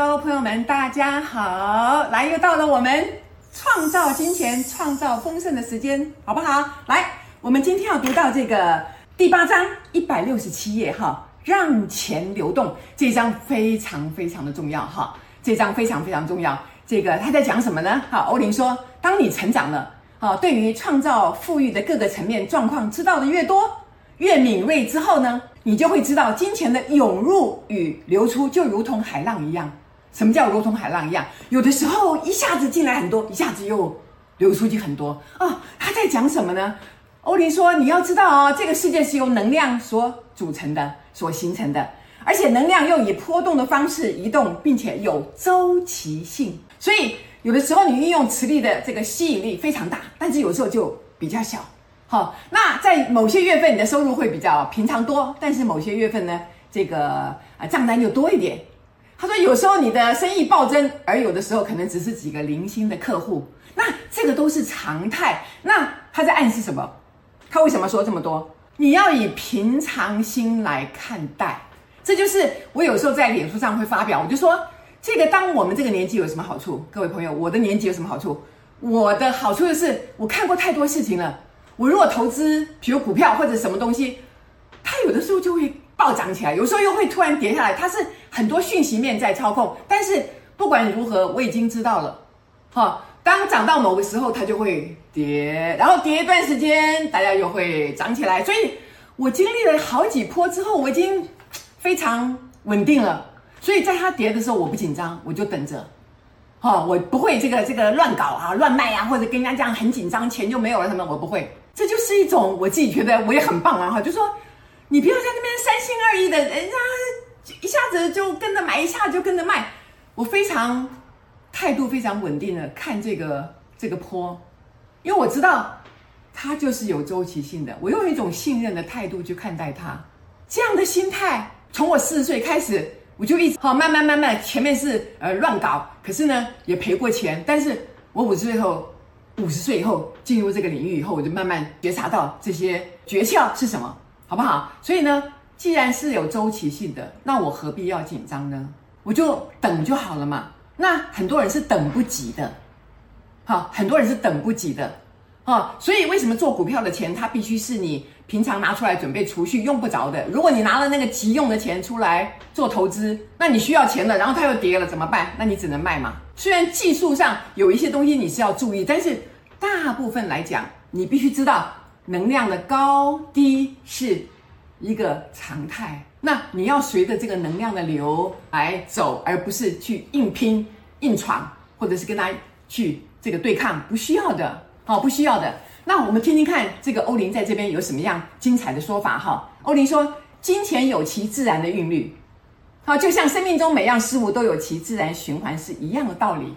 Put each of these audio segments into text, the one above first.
Hello，朋友们，大家好！来，又到了我们创造金钱、创造丰盛的时间，好不好？来，我们今天要读到这个第八章一百六十七页哈，让钱流动这一章非常非常的重要哈，这一章非常非常重要。这个他在讲什么呢？好，欧林说，当你成长了，好，对于创造富裕的各个层面状况知道的越多。越敏锐之后呢，你就会知道金钱的涌入与流出就如同海浪一样。什么叫如同海浪一样？有的时候一下子进来很多，一下子又流出去很多啊、哦。他在讲什么呢？欧林说，你要知道哦，这个世界是由能量所组成的，所形成的，而且能量又以波动的方式移动，并且有周期性。所以有的时候你运用磁力的这个吸引力非常大，但是有时候就比较小。好，那在某些月份你的收入会比较平常多，但是某些月份呢，这个啊账单就多一点。他说有时候你的生意暴增，而有的时候可能只是几个零星的客户，那这个都是常态。那他在暗示什么？他为什么说这么多？你要以平常心来看待。这就是我有时候在脸书上会发表，我就说这个当我们这个年纪有什么好处？各位朋友，我的年纪有什么好处？我的好处就是我看过太多事情了。我如果投资，比如股票或者什么东西，它有的时候就会暴涨起来，有时候又会突然跌下来。它是很多讯息面在操控。但是不管如何，我已经知道了，哈，当涨到某个时候，它就会跌，然后跌一段时间，大家又会涨起来。所以我经历了好几波之后，我已经非常稳定了。所以在它跌的时候，我不紧张，我就等着。哈，我不会这个这个乱搞啊，乱卖啊，或者跟人家这样很紧张，钱就没有了什么，我不会。这就是一种我自己觉得我也很棒啊！哈，就说你不要在那边三心二意的，人家一下子就跟着买，一下就跟着卖。我非常态度非常稳定的看这个这个坡，因为我知道它就是有周期性的。我用一种信任的态度去看待它，这样的心态从我四十岁开始，我就一直好慢慢慢慢，前面是呃乱搞，可是呢也赔过钱，但是我五十岁后。五十岁以后进入这个领域以后，我就慢慢觉察到这些诀窍是什么，好不好？所以呢，既然是有周期性的，那我何必要紧张呢？我就等就好了嘛。那很多人是等不及的，好，很多人是等不及的，啊，所以为什么做股票的钱，它必须是你平常拿出来准备储蓄用不着的？如果你拿了那个急用的钱出来做投资，那你需要钱了，然后它又跌了怎么办？那你只能卖嘛。虽然技术上有一些东西你是要注意，但是大部分来讲，你必须知道能量的高低是一个常态。那你要随着这个能量的流来走，而不是去硬拼、硬闯，或者是跟他去这个对抗，不需要的，好，不需要的。那我们听听看，这个欧林在这边有什么样精彩的说法哈？欧林说，金钱有其自然的韵律。好，就像生命中每样事物都有其自然循环是一样的道理。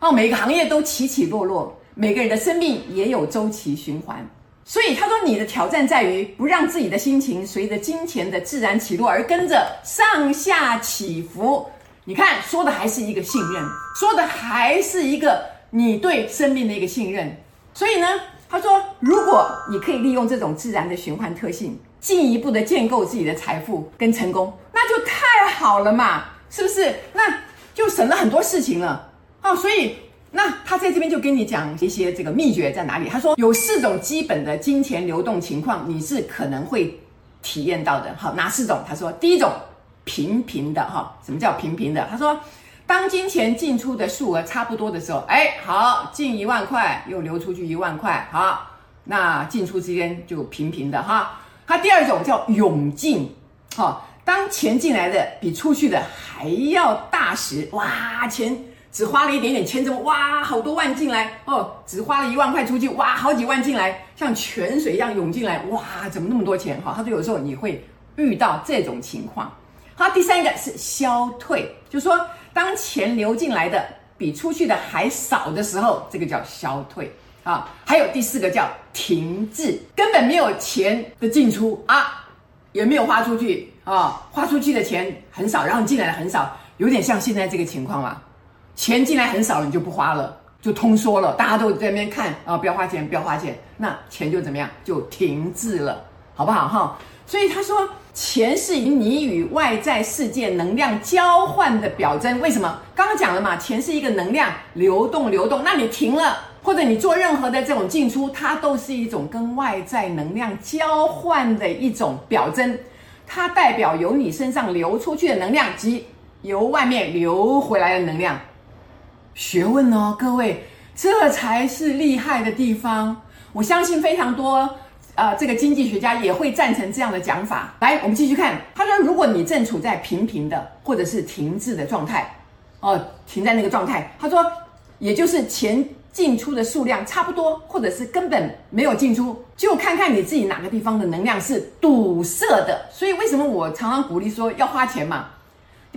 哦，每个行业都起起落落，每个人的生命也有周期循环。所以他说，你的挑战在于不让自己的心情随着金钱的自然起落而跟着上下起伏。你看，说的还是一个信任，说的还是一个你对生命的一个信任。所以呢，他说，如果你可以利用这种自然的循环特性，进一步的建构自己的财富跟成功，那就太好了嘛，是不是？那就省了很多事情了哦。所以，那他在这边就跟你讲一些这个秘诀在哪里。他说有四种基本的金钱流动情况，你是可能会体验到的。好，哪四种？他说第一种平平的哈，什么叫平平的？他说当金钱进出的数额差不多的时候，哎，好，进一万块又流出去一万块，好，那进出之间就平平的哈。他第二种叫涌进，哈，当钱进来的比出去的还要大时，哇，钱只花了一点点钱，怎么哇，好多万进来哦，只花了一万块出去，哇，好几万进来，像泉水一样涌进来，哇，怎么那么多钱？哈，他说有时候你会遇到这种情况。好，第三个是消退，就是说当钱流进来的比出去的还少的时候，这个叫消退。啊，还有第四个叫停滞，根本没有钱的进出啊，也没有花出去啊，花出去的钱很少，然后进来的很少，有点像现在这个情况嘛，钱进来很少了，你就不花了，就通缩了，大家都在那边看啊，不要花钱，不要花钱，那钱就怎么样，就停滞了，好不好哈？所以他说，钱是你与外在世界能量交换的表征。为什么？刚刚讲了嘛，钱是一个能量流动，流动。那你停了，或者你做任何的这种进出，它都是一种跟外在能量交换的一种表征。它代表由你身上流出去的能量及由外面流回来的能量。学问哦，各位，这才是厉害的地方。我相信非常多。呃，这个经济学家也会赞成这样的讲法。来，我们继续看。他说，如果你正处在平平的或者是停滞的状态，哦，停在那个状态，他说，也就是钱进出的数量差不多，或者是根本没有进出，就看看你自己哪个地方的能量是堵塞的。所以，为什么我常常鼓励说要花钱嘛？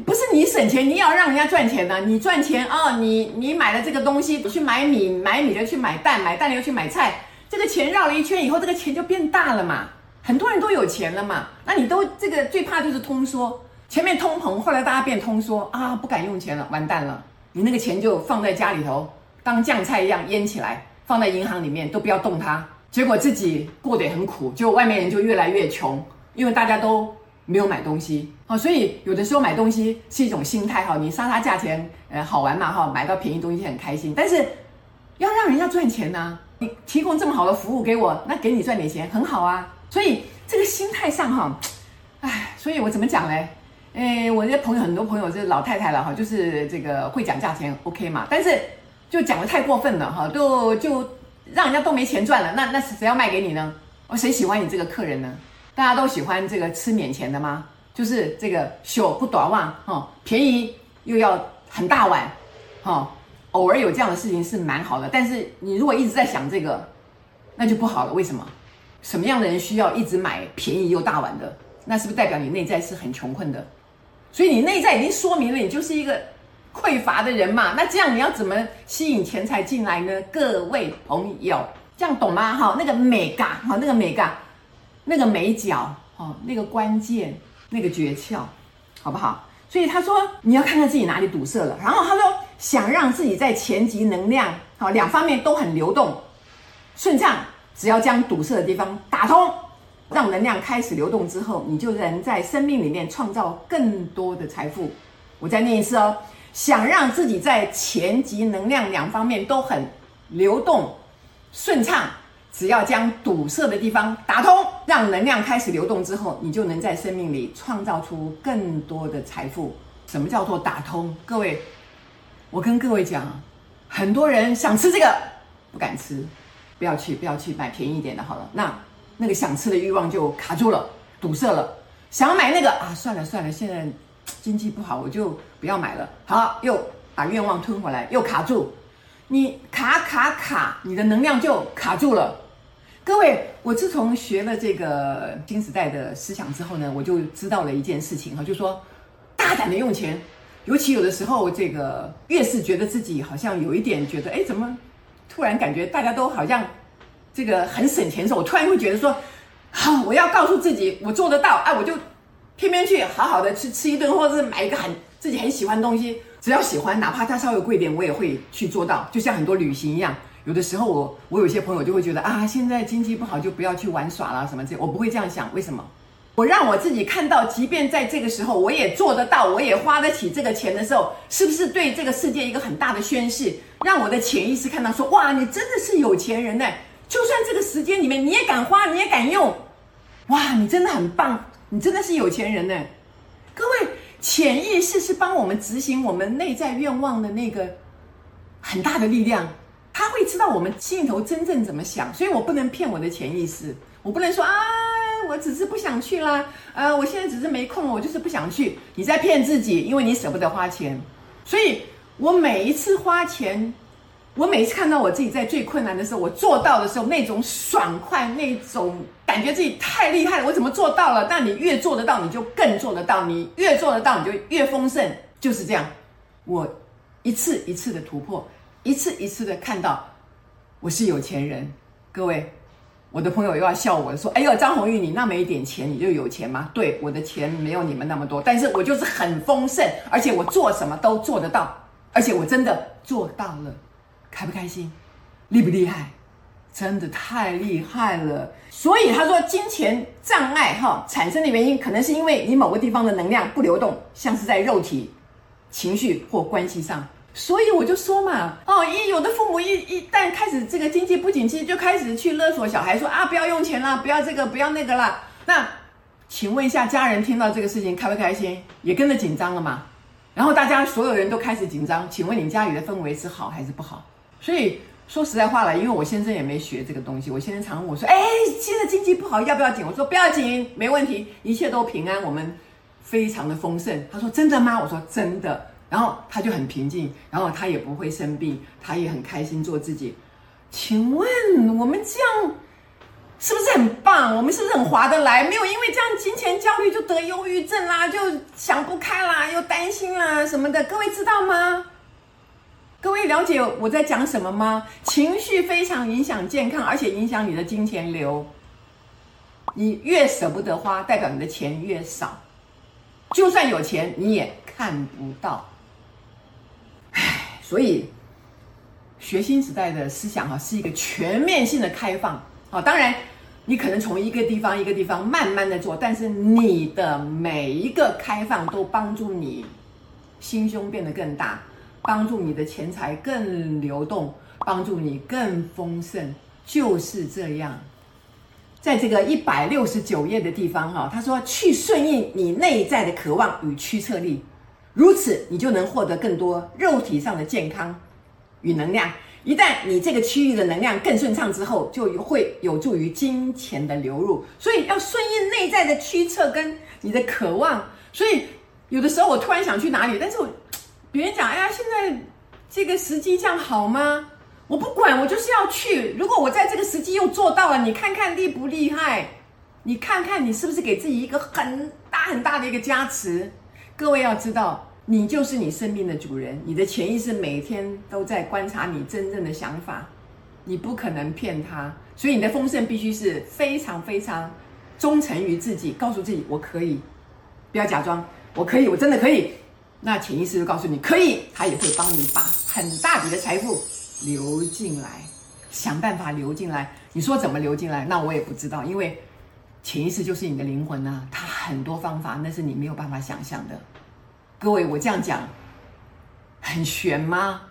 不是你省钱，你要让人家赚钱呢？你赚钱啊，哦，你你买了这个东西，你去买米，买米的去买蛋，买蛋的又去买菜。这个钱绕了一圈以后，这个钱就变大了嘛。很多人都有钱了嘛。那你都这个最怕就是通缩，前面通膨，后来大家变通缩啊，不敢用钱了，完蛋了。你那个钱就放在家里头，当酱菜一样腌起来，放在银行里面都不要动它。结果自己过得也很苦，就外面人就越来越穷，因为大家都没有买东西。好，所以有的时候买东西是一种心态哈，你杀杀价钱，呃，好玩嘛哈，买到便宜东西很开心，但是要让人家赚钱呢。你提供这么好的服务给我，那给你赚点钱很好啊。所以这个心态上哈，哎，所以我怎么讲嘞？哎，我这朋友很多朋友是老太太了哈，就是这个会讲价钱 OK 嘛，但是就讲得太过分了哈，都就让人家都没钱赚了。那那谁要卖给你呢？哦，谁喜欢你这个客人呢？大家都喜欢这个吃免钱的吗？就是这个小不短旺哈，便宜又要很大碗哈。偶尔有这样的事情是蛮好的，但是你如果一直在想这个，那就不好了。为什么？什么样的人需要一直买便宜又大碗的？那是不是代表你内在是很穷困的？所以你内在已经说明了你就是一个匮乏的人嘛。那这样你要怎么吸引钱财进来呢？各位朋友，这样懂吗？哈，那个美嘎，哈，那个美嘎，那个眉角，哦，那个关键，那个诀窍，好不好？所以他说你要看看自己哪里堵塞了，然后他说。想让自己在前级能量好两方面都很流动顺畅，只要将堵塞的地方打通，让能量开始流动之后，你就能在生命里面创造更多的财富。我再念一次哦，想让自己在前级能量两方面都很流动顺畅，只要将堵塞的地方打通，让能量开始流动之后，你就能在生命里创造出更多的财富。什么叫做打通？各位。我跟各位讲，很多人想吃这个，不敢吃，不要去，不要去买便宜一点的，好了。那那个想吃的欲望就卡住了，堵塞了。想买那个啊，算了算了，现在经济不好，我就不要买了。好，又把愿望吞回来，又卡住。你卡卡卡，你的能量就卡住了。各位，我自从学了这个新时代的思想之后呢，我就知道了一件事情哈，就是说大胆的用钱。尤其有的时候，这个越是觉得自己好像有一点觉得，哎，怎么突然感觉大家都好像这个很省钱的时候，我突然会觉得说，好，我要告诉自己，我做得到，哎，我就偏偏去好好的去吃一顿，或者是买一个很自己很喜欢的东西，只要喜欢，哪怕它稍微贵点，我也会去做到。就像很多旅行一样，有的时候我我有些朋友就会觉得啊，现在经济不好，就不要去玩耍了什么这，我不会这样想，为什么？我让我自己看到，即便在这个时候，我也做得到，我也花得起这个钱的时候，是不是对这个世界一个很大的宣示？让我的潜意识看到说，哇，你真的是有钱人呢！就算这个时间里面你也敢花，你也敢用，哇，你真的很棒，你真的是有钱人呢！各位，潜意识是帮我们执行我们内在愿望的那个很大的力量，会知道我们心里头真正怎么想，所以我不能骗我的潜意识，我不能说啊。我只是不想去啦，呃，我现在只是没空，我就是不想去。你在骗自己，因为你舍不得花钱。所以我每一次花钱，我每一次看到我自己在最困难的时候，我做到的时候，那种爽快，那种感觉自己太厉害了，我怎么做到了？但你越做得到，你就更做得到；你越做得到，你就越丰盛。就是这样，我一次一次的突破，一次一次的看到我是有钱人，各位。我的朋友又要笑我说：“哎呦，张红玉，你那么一点钱，你就有钱吗？”对，我的钱没有你们那么多，但是我就是很丰盛，而且我做什么都做得到，而且我真的做到了，开不开心？厉不厉害？真的太厉害了。所以他说，金钱障碍哈产生的原因，可能是因为你某个地方的能量不流动，像是在肉体、情绪或关系上。所以我就说嘛，哦，一有的父母一一旦开始这个经济不景气，就开始去勒索小孩说啊，不要用钱了，不要这个，不要那个了。那请问一下，家人听到这个事情开不开心？也跟着紧张了吗？然后大家所有人都开始紧张。请问你家里的氛围是好还是不好？所以说实在话了，因为我先生也没学这个东西，我先生常问我说，哎，现在经济不好，要不要紧？我说不要紧，没问题，一切都平安，我们非常的丰盛。他说真的吗？我说真的。然后他就很平静，然后他也不会生病，他也很开心做自己。请问我们这样是不是很棒？我们是不是很划得来？没有因为这样金钱焦虑就得忧郁症啦，就想不开啦，又担心啦什么的。各位知道吗？各位了解我在讲什么吗？情绪非常影响健康，而且影响你的金钱流。你越舍不得花，代表你的钱越少。就算有钱，你也看不到。所以，学新时代的思想哈，是一个全面性的开放啊。当然，你可能从一个地方一个地方慢慢的做，但是你的每一个开放都帮助你心胸变得更大，帮助你的钱财更流动，帮助你更丰盛。就是这样，在这个一百六十九页的地方哈，他说去顺应你内在的渴望与驱策力。如此，你就能获得更多肉体上的健康与能量。一旦你这个区域的能量更顺畅之后，就会有助于金钱的流入。所以要顺应内在的驱策跟你的渴望。所以有的时候我突然想去哪里，但是我别人讲，哎呀，现在这个时机这样好吗？我不管，我就是要去。如果我在这个时机又做到了，你看看厉不厉害？你看看你是不是给自己一个很大很大的一个加持？各位要知道，你就是你生命的主人。你的潜意识每天都在观察你真正的想法，你不可能骗他。所以你的丰盛必须是非常非常忠诚于自己，告诉自己我可以，不要假装我可以，我真的可以。那潜意识就告诉你可以，他也会帮你把很大笔的财富流进来，想办法流进来。你说怎么流进来？那我也不知道，因为。潜意识就是你的灵魂啊，它很多方法，那是你没有办法想象的。各位，我这样讲很玄吗？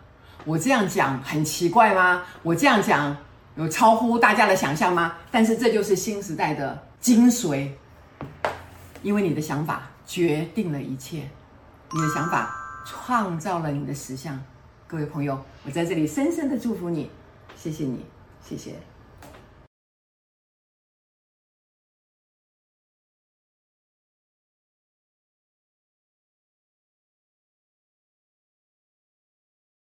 我这样讲很奇怪吗？我这样讲有超乎大家的想象吗？但是这就是新时代的精髓，因为你的想法决定了一切，你的想法创造了你的实相。各位朋友，我在这里深深的祝福你，谢谢你，谢谢。